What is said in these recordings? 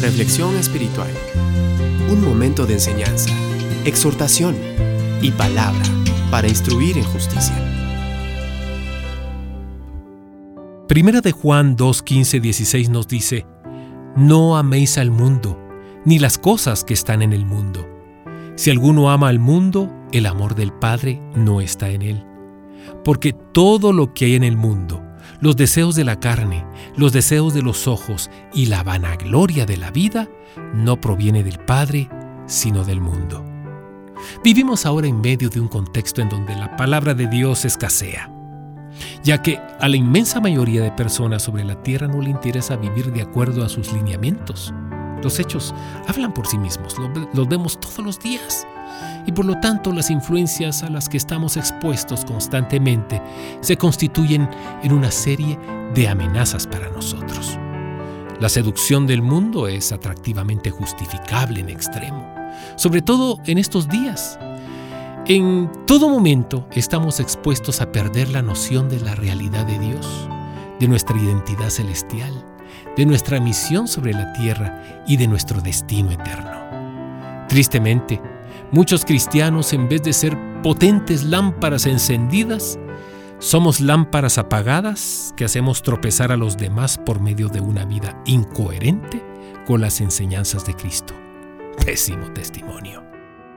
Reflexión espiritual. Un momento de enseñanza, exhortación y palabra para instruir en justicia. Primera de Juan 2, 15, 16 nos dice, No améis al mundo, ni las cosas que están en el mundo. Si alguno ama al mundo, el amor del Padre no está en él. Porque todo lo que hay en el mundo, los deseos de la carne, los deseos de los ojos y la vanagloria de la vida no proviene del Padre, sino del mundo. Vivimos ahora en medio de un contexto en donde la palabra de Dios escasea, ya que a la inmensa mayoría de personas sobre la tierra no le interesa vivir de acuerdo a sus lineamientos. Los hechos hablan por sí mismos, los vemos todos los días y por lo tanto las influencias a las que estamos expuestos constantemente se constituyen en una serie de amenazas para nosotros. La seducción del mundo es atractivamente justificable en extremo, sobre todo en estos días. En todo momento estamos expuestos a perder la noción de la realidad de Dios, de nuestra identidad celestial, de nuestra misión sobre la tierra y de nuestro destino eterno. Tristemente, Muchos cristianos, en vez de ser potentes lámparas encendidas, somos lámparas apagadas que hacemos tropezar a los demás por medio de una vida incoherente con las enseñanzas de Cristo. Pésimo testimonio.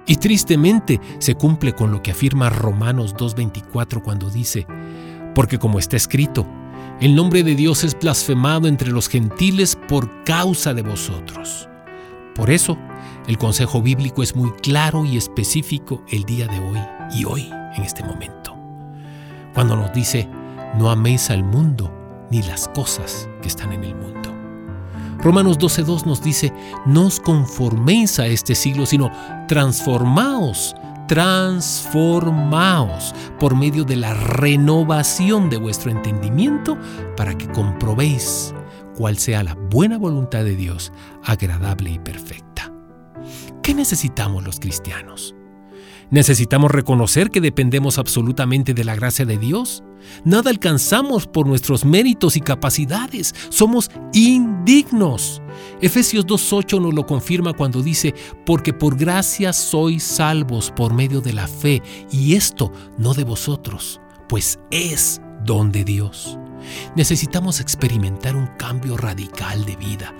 Y tristemente se cumple con lo que afirma Romanos 2.24 cuando dice, porque como está escrito, el nombre de Dios es blasfemado entre los gentiles por causa de vosotros. Por eso, el consejo bíblico es muy claro y específico el día de hoy y hoy, en este momento. Cuando nos dice, no améis al mundo ni las cosas que están en el mundo. Romanos 12.2 nos dice, no os conforméis a este siglo, sino transformaos, transformaos por medio de la renovación de vuestro entendimiento para que comprobéis cuál sea la buena voluntad de Dios, agradable y perfecta. ¿Qué necesitamos los cristianos? ¿Necesitamos reconocer que dependemos absolutamente de la gracia de Dios? Nada alcanzamos por nuestros méritos y capacidades. Somos indignos. Efesios 2.8 nos lo confirma cuando dice, porque por gracia sois salvos por medio de la fe, y esto no de vosotros, pues es don de Dios. Necesitamos experimentar un cambio radical de vida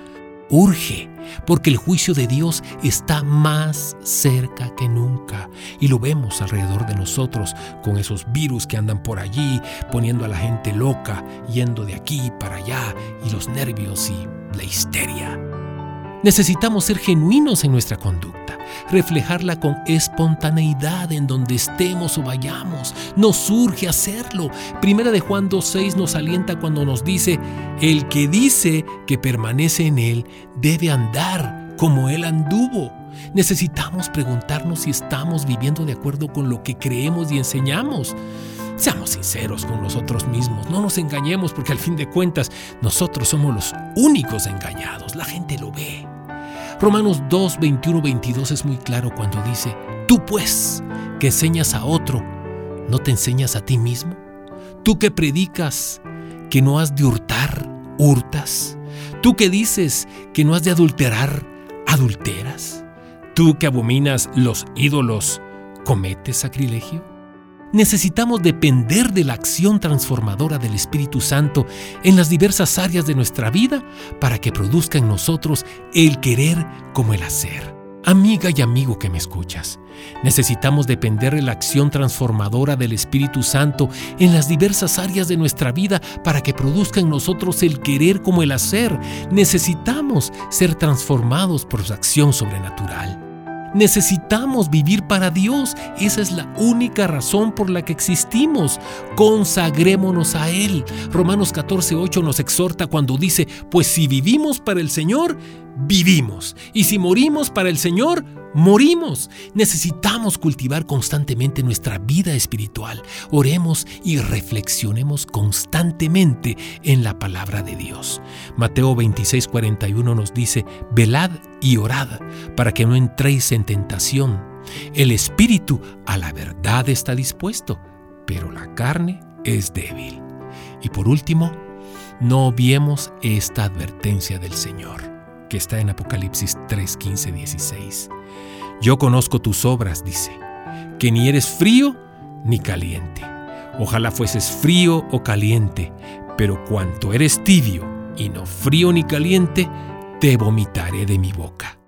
urge, porque el juicio de Dios está más cerca que nunca. Y lo vemos alrededor de nosotros con esos virus que andan por allí, poniendo a la gente loca, yendo de aquí para allá, y los nervios y la histeria. Necesitamos ser genuinos en nuestra conducta, reflejarla con espontaneidad en donde estemos o vayamos. Nos urge hacerlo. Primera de Juan 2.6 nos alienta cuando nos dice, el que dice que permanece en él debe andar como él anduvo. Necesitamos preguntarnos si estamos viviendo de acuerdo con lo que creemos y enseñamos. Seamos sinceros con nosotros mismos, no nos engañemos porque al fin de cuentas nosotros somos los únicos engañados, la gente lo ve. Romanos 2, 21, 22 es muy claro cuando dice, tú pues, que enseñas a otro, ¿no te enseñas a ti mismo? Tú que predicas que no has de hurtar, hurtas. Tú que dices que no has de adulterar, adulteras. Tú que abominas los ídolos, ¿cometes sacrilegio? Necesitamos depender de la acción transformadora del Espíritu Santo en las diversas áreas de nuestra vida para que produzca en nosotros el querer como el hacer. Amiga y amigo que me escuchas, necesitamos depender de la acción transformadora del Espíritu Santo en las diversas áreas de nuestra vida para que produzca en nosotros el querer como el hacer. Necesitamos ser transformados por su acción sobrenatural. Necesitamos vivir para Dios. Esa es la única razón por la que existimos. Consagrémonos a Él. Romanos 14:8 nos exhorta cuando dice, pues si vivimos para el Señor, vivimos. Y si morimos para el Señor, morimos. Necesitamos cultivar constantemente nuestra vida espiritual. Oremos y reflexionemos constantemente en la palabra de Dios. Mateo 26, 41 nos dice, velad y orad para que no entréis en tentación. El espíritu a la verdad está dispuesto, pero la carne es débil. Y por último, no obviemos esta advertencia del Señor. Que está en Apocalipsis 3, 15, 16. Yo conozco tus obras, dice, que ni eres frío ni caliente. Ojalá fueses frío o caliente, pero cuanto eres tibio y no frío ni caliente, te vomitaré de mi boca.